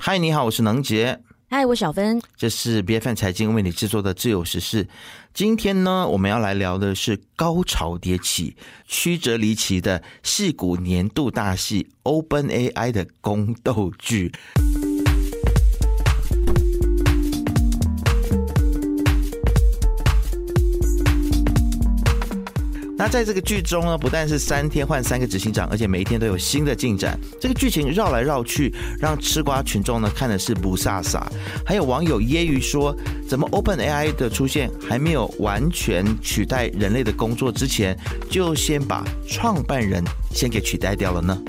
嗨，你好，我是能杰。嗨，我小芬。这是 B F N 财经为你制作的自由时事。今天呢，我们要来聊的是高潮迭起、曲折离奇的戏骨年度大戏 Open A I 的宫斗剧。那在这个剧中呢，不但是三天换三个执行长，而且每一天都有新的进展。这个剧情绕来绕去，让吃瓜群众呢看的是不飒飒。还有网友揶揄说，怎么 Open AI 的出现还没有完全取代人类的工作之前，就先把创办人先给取代掉了呢？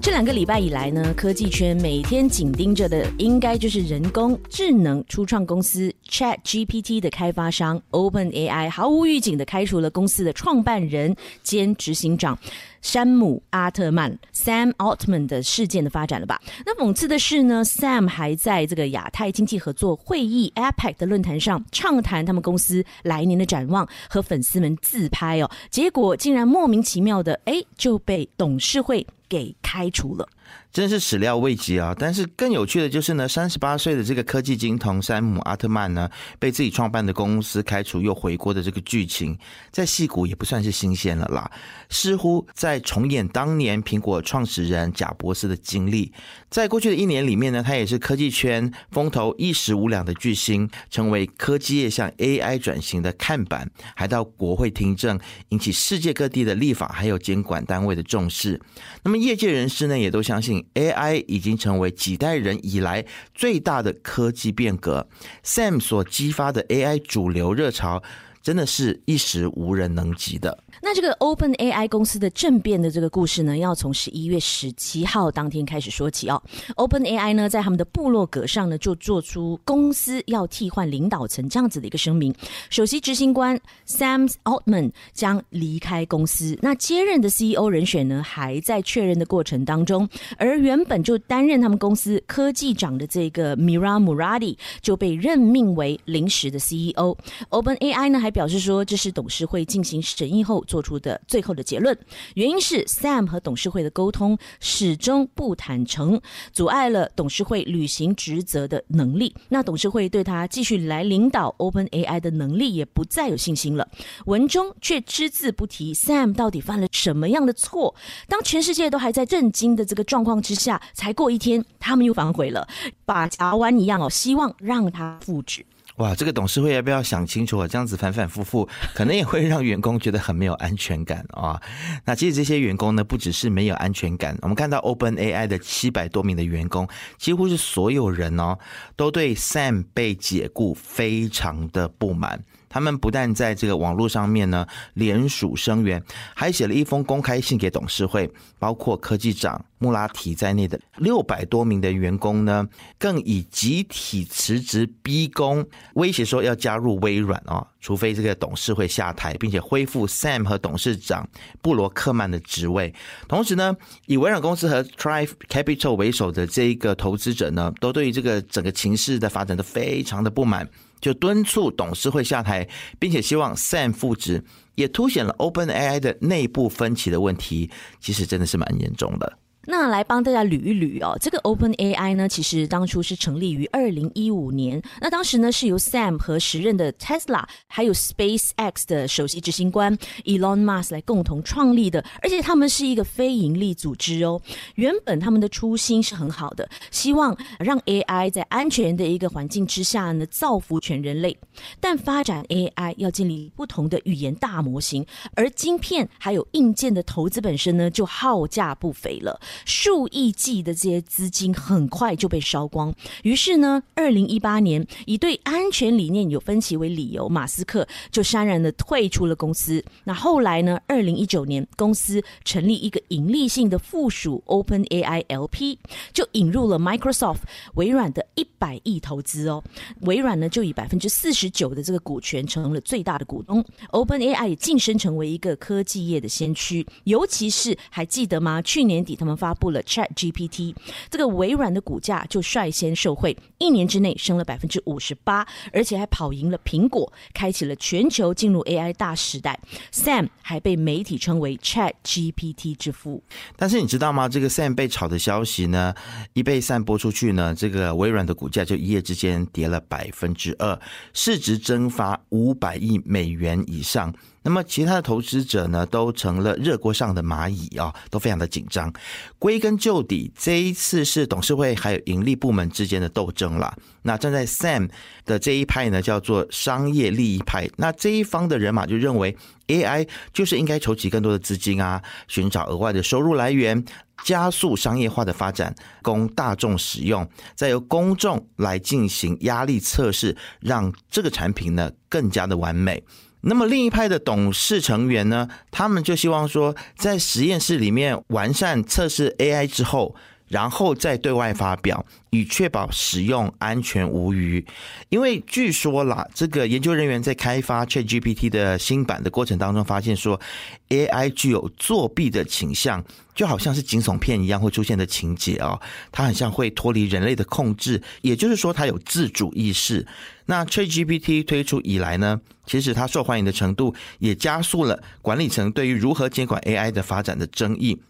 这两个礼拜以来呢，科技圈每天紧盯着的，应该就是人工智能初创公司 Chat GPT 的开发商 Open AI，毫无预警的开除了公司的创办人兼执行长山姆阿特曼 Sam Altman 的事件的发展了吧？那讽刺的是呢，Sam 还在这个亚太经济合作会议 APEC 的论坛上畅谈他们公司来年的展望，和粉丝们自拍哦，结果竟然莫名其妙的哎就被董事会。给开除了。真是始料未及啊！但是更有趣的就是呢，三十八岁的这个科技金童山姆阿特曼呢，被自己创办的公司开除又回国的这个剧情，在戏骨也不算是新鲜了啦。似乎在重演当年苹果创始人贾伯斯的经历。在过去的一年里面呢，他也是科技圈风头一时无两的巨星，成为科技业向 AI 转型的看板，还到国会听证，引起世界各地的立法还有监管单位的重视。那么业界人士呢，也都相信。AI 已经成为几代人以来最大的科技变革，Sam 所激发的 AI 主流热潮，真的是一时无人能及的。那这个 Open AI 公司的政变的这个故事呢，要从十一月十七号当天开始说起哦。Open AI 呢，在他们的部落格上呢，就做出公司要替换领导层这样子的一个声明。首席执行官 Sam Altman 将离开公司，那接任的 CEO 人选呢，还在确认的过程当中。而原本就担任他们公司科技长的这个 Mira Muradi 就被任命为临时的 CEO。Open AI 呢，还表示说，这是董事会进行审议后。做出的最后的结论，原因是 Sam 和董事会的沟通始终不坦诚，阻碍了董事会履行职责的能力。那董事会对他继续来领导 Open AI 的能力也不再有信心了。文中却只字不提 Sam 到底犯了什么样的错。当全世界都还在震惊的这个状况之下，才过一天，他们又反悔了，把夹弯一样哦，希望让他复职。哇，这个董事会要不要想清楚啊？这样子反反复复，可能也会让员工觉得很没有安全感啊。那其实这些员工呢，不只是没有安全感，我们看到 Open AI 的七百多名的员工，几乎是所有人哦，都对 Sam 被解雇非常的不满。他们不但在这个网络上面呢联署声援，还写了一封公开信给董事会，包括科技长穆拉提在内的六百多名的员工呢，更以集体辞职逼宫，威胁说要加入微软啊，除非这个董事会下台，并且恢复 Sam 和董事长布罗克曼的职位。同时呢，以微软公司和 Tribe Capital 为首的这一个投资者呢，都对于这个整个情势的发展都非常的不满。就敦促董事会下台，并且希望 Sam 复职，也凸显了 Open AI 的内部分歧的问题，其实真的是蛮严重的。那来帮大家捋一捋哦，这个 Open AI 呢，其实当初是成立于二零一五年。那当时呢，是由 Sam 和时任的 Tesla 还有 SpaceX 的首席执行官 Elon Musk 来共同创立的，而且他们是一个非盈利组织哦。原本他们的初心是很好的，希望让 AI 在安全的一个环境之下呢，造福全人类。但发展 AI 要建立不同的语言大模型，而晶片还有硬件的投资本身呢，就耗价不菲了。数亿计的这些资金很快就被烧光，于是呢，二零一八年以对安全理念有分歧为理由，马斯克就潸然的退出了公司。那后来呢，二零一九年公司成立一个盈利性的附属 Open AI LP，就引入了 Microsoft 微软的一百亿投资哦。微软呢就以百分之四十九的这个股权成了最大的股东，Open AI 也晋升成为一个科技业的先驱。尤其是还记得吗？去年底他们发发布了 Chat GPT，这个微软的股价就率先受惠，一年之内升了百分之五十八，而且还跑赢了苹果，开启了全球进入 AI 大时代。Sam 还被媒体称为 Chat GPT 之父。但是你知道吗？这个 Sam 被炒的消息呢，一被散播出去呢，这个微软的股价就一夜之间跌了百分之二，市值蒸发五百亿美元以上。那么其他的投资者呢，都成了热锅上的蚂蚁啊，都非常的紧张。归根究底，这一次是董事会还有盈利部门之间的斗争啦。那站在 Sam 的这一派呢，叫做商业利益派。那这一方的人马就认为，AI 就是应该筹集更多的资金啊，寻找额外的收入来源，加速商业化的发展，供大众使用，再由公众来进行压力测试，让这个产品呢更加的完美。那么另一派的董事成员呢，他们就希望说，在实验室里面完善测试 AI 之后，然后再对外发表，以确保使用安全无虞。因为据说啦，这个研究人员在开发 ChatGPT 的新版的过程当中，发现说 AI 具有作弊的倾向，就好像是惊悚片一样会出现的情节哦。它很像会脱离人类的控制，也就是说，它有自主意识。那 ChatGPT 推出以来呢，其实它受欢迎的程度也加速了管理层对于如何监管 AI 的发展的争议。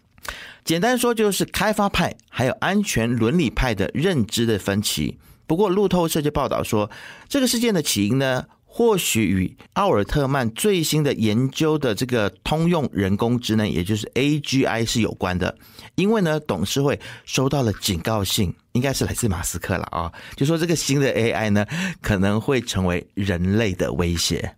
简单说，就是开发派还有安全伦理派的认知的分歧。不过，路透社就报道说，这个事件的起因呢，或许与奥尔特曼最新的研究的这个通用人工智能，也就是 AGI 是有关的。因为呢，董事会收到了警告信。应该是来自马斯克了啊，就说这个新的 AI 呢，可能会成为人类的威胁。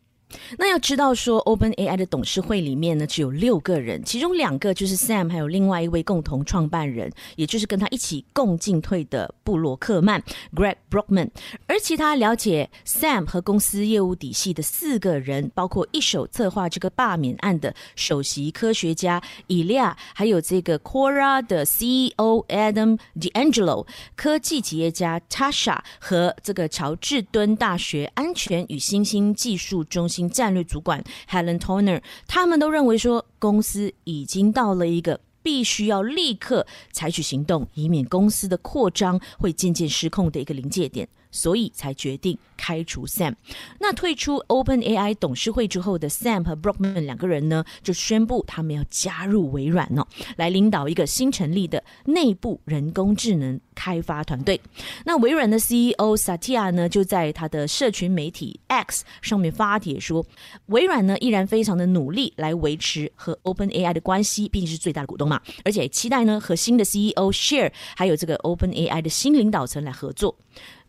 那要知道说，Open AI 的董事会里面呢，只有六个人，其中两个就是 Sam，还有另外一位共同创办人，也就是跟他一起共进退的布洛克曼 Greg Brockman。而其他了解 Sam 和公司业务底细的四个人，包括一手策划这个罢免案的首席科学家 Elia，还有这个 Quora 的 CEO Adam DeAngelo，科技企业家 Tasha 和这个乔治敦大学安全与新兴技术中心。战略主管 Helen Toner，他们都认为说，公司已经到了一个必须要立刻采取行动，以免公司的扩张会渐渐失控的一个临界点。所以才决定开除 Sam。那退出 Open AI 董事会之后的 Sam 和 Brockman 两个人呢，就宣布他们要加入微软哦，来领导一个新成立的内部人工智能开发团队。那微软的 CEO Satya 呢，就在他的社群媒体 X 上面发帖说，微软呢依然非常的努力来维持和 Open AI 的关系，毕竟是最大的股东嘛，而且期待呢和新的 CEO Share 还有这个 Open AI 的新领导层来合作。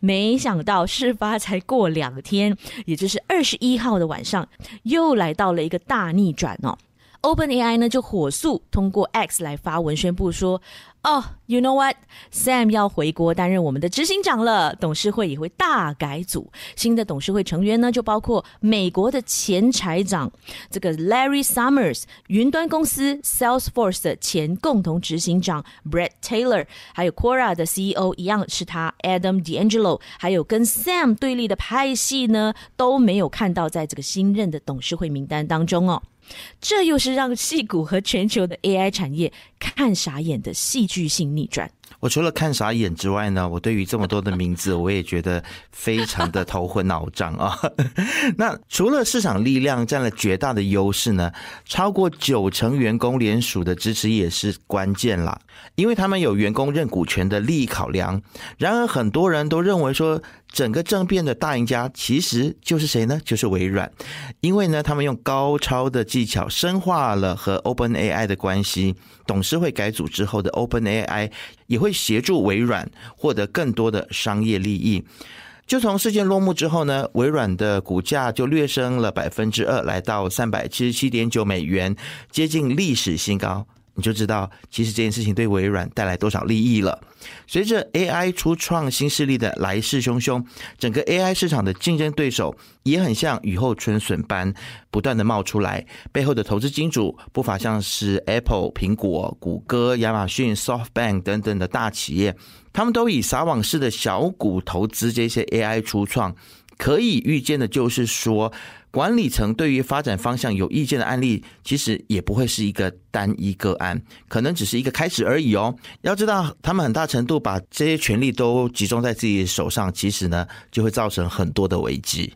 没想到事发才过两天，也就是二十一号的晚上，又来到了一个大逆转哦。OpenAI 呢就火速通过 X 来发文宣布说。哦，You know what？Sam 要回国担任我们的执行长了，董事会也会大改组。新的董事会成员呢，就包括美国的前财长这个 Larry Summers，云端公司 Salesforce 的前共同执行长 Brett Taylor，还有 Quora 的 CEO 一样是他 Adam D'Angelo，还有跟 Sam 对立的派系呢，都没有看到在这个新任的董事会名单当中哦。这又是让戏骨和全球的 AI 产业看傻眼的戏剧性逆转。我除了看傻眼之外呢，我对于这么多的名字，我也觉得非常的头昏脑胀啊。那除了市场力量占了绝大的优势呢，超过九成员工联署的支持也是关键啦，因为他们有员工认股权的利益考量。然而，很多人都认为说。整个政变的大赢家其实就是谁呢？就是微软，因为呢，他们用高超的技巧深化了和 Open AI 的关系。董事会改组之后的 Open AI 也会协助微软获得更多的商业利益。就从事件落幕之后呢，微软的股价就略升了百分之二，来到三百七十七点九美元，接近历史新高。你就知道，其实这件事情对微软带来多少利益了。随着 AI 初创新势力的来势汹汹，整个 AI 市场的竞争对手也很像雨后春笋般不断的冒出来。背后的投资金主不乏像是 Apple、苹果、谷歌、亚马逊、SoftBank 等等的大企业，他们都以撒网式的小股投资这些 AI 初创。可以预见的就是说，管理层对于发展方向有意见的案例，其实也不会是一个单一个案，可能只是一个开始而已哦。要知道，他们很大程度把这些权利都集中在自己手上，其实呢，就会造成很多的危机。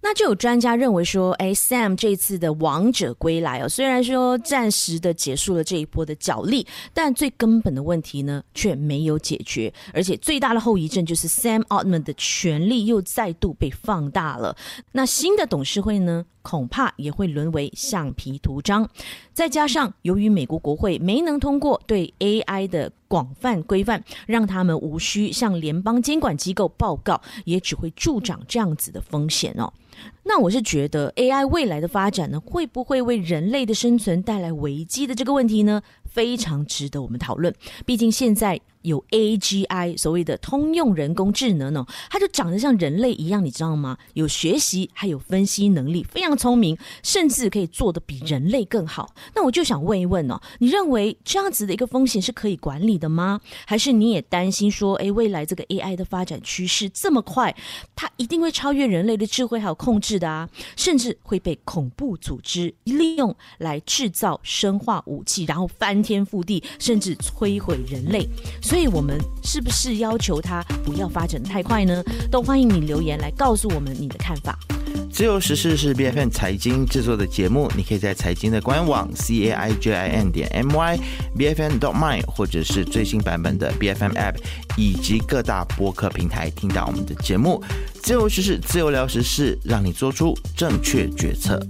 那就有专家认为说，哎，Sam 这次的王者归来哦，虽然说暂时的结束了这一波的角力，但最根本的问题呢却没有解决，而且最大的后遗症就是 Sam Altman 的权力又再度被放大了。那新的董事会呢，恐怕也会沦为橡皮图章。再加上由于美国国会没能通过对 AI 的广泛规范，让他们无需向联邦监管机构报告，也只会助长这样子的风险哦。那我是觉得 AI 未来的发展呢，会不会为人类的生存带来危机的这个问题呢？非常值得我们讨论。毕竟现在有 AGI 所谓的通用人工智能呢，它就长得像人类一样，你知道吗？有学习，还有分析能力，非常聪明，甚至可以做的比人类更好。那我就想问一问哦，你认为这样子的一个风险是可以管理的吗？还是你也担心说，哎，未来这个 AI 的发展趋势这么快，它一定会超越人类的智慧还有控制的啊，甚至会被恐怖组织利用来制造生化武器，然后翻天覆地，甚至摧毁人类。所以，我们是不是要求它不要发展太快呢？都欢迎你留言来告诉我们你的看法。自由时事是 B F N 财经制作的节目，你可以在财经的官网 c a i j i n 点 m y b f n dot my 或者是最新版本的 B F M app 以及各大播客平台听到我们的节目。自由时事，自由聊时事，让你做出正确决策。